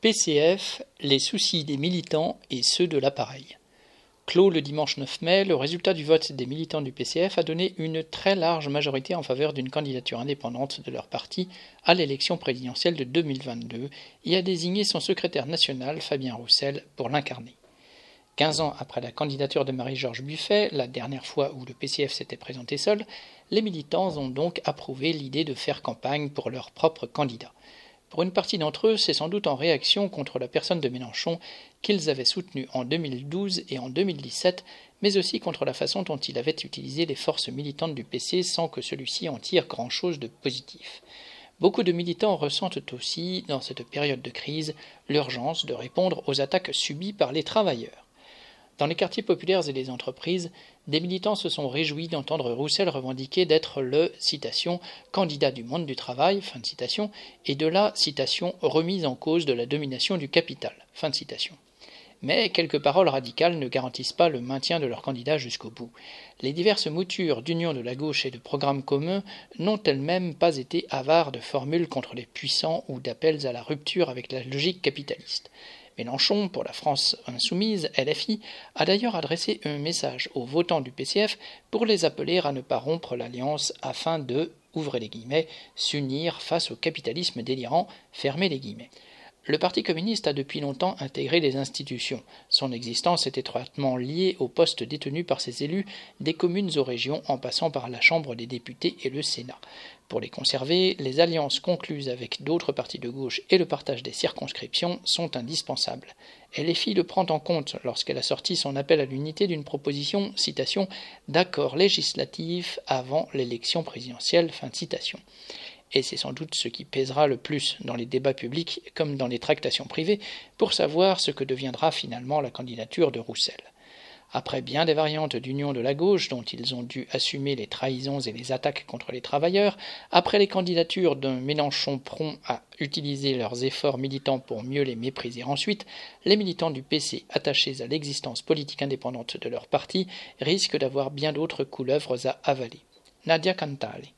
PCF, les soucis des militants et ceux de l'appareil. Clos le dimanche 9 mai, le résultat du vote des militants du PCF a donné une très large majorité en faveur d'une candidature indépendante de leur parti à l'élection présidentielle de 2022 et a désigné son secrétaire national, Fabien Roussel, pour l'incarner. Quinze ans après la candidature de Marie-Georges Buffet, la dernière fois où le PCF s'était présenté seul, les militants ont donc approuvé l'idée de faire campagne pour leur propre candidat. Pour une partie d'entre eux, c'est sans doute en réaction contre la personne de Mélenchon qu'ils avaient soutenu en 2012 et en 2017, mais aussi contre la façon dont il avait utilisé les forces militantes du PC sans que celui-ci en tire grand-chose de positif. Beaucoup de militants ressentent aussi, dans cette période de crise, l'urgence de répondre aux attaques subies par les travailleurs. Dans les quartiers populaires et les entreprises, des militants se sont réjouis d'entendre Roussel revendiquer d'être le citation candidat du monde du travail fin de citation et de la citation remise en cause de la domination du capital. Mais quelques paroles radicales ne garantissent pas le maintien de leur candidat jusqu'au bout. Les diverses moutures d'union de la gauche et de programmes communs n'ont elles-mêmes pas été avares de formules contre les puissants ou d'appels à la rupture avec la logique capitaliste. Mélenchon, pour la France insoumise, LFI, a d'ailleurs adressé un message aux votants du PCF pour les appeler à ne pas rompre l'alliance afin de, les guillemets, s'unir face au capitalisme délirant, fermez les guillemets. Le Parti communiste a depuis longtemps intégré les institutions. Son existence est étroitement liée aux postes détenus par ses élus des communes aux régions en passant par la Chambre des députés et le Sénat. Pour les conserver, les alliances concluses avec d'autres partis de gauche et le partage des circonscriptions sont indispensables. LFI le prend en compte lorsqu'elle a sorti son appel à l'unité d'une proposition, citation, d'accord législatif avant l'élection présidentielle, et c'est sans doute ce qui pèsera le plus dans les débats publics comme dans les tractations privées pour savoir ce que deviendra finalement la candidature de Roussel. Après bien des variantes d'union de la gauche dont ils ont dû assumer les trahisons et les attaques contre les travailleurs, après les candidatures d'un Mélenchon prompt à utiliser leurs efforts militants pour mieux les mépriser ensuite, les militants du PC attachés à l'existence politique indépendante de leur parti risquent d'avoir bien d'autres couleuvres à avaler. Nadia Cantali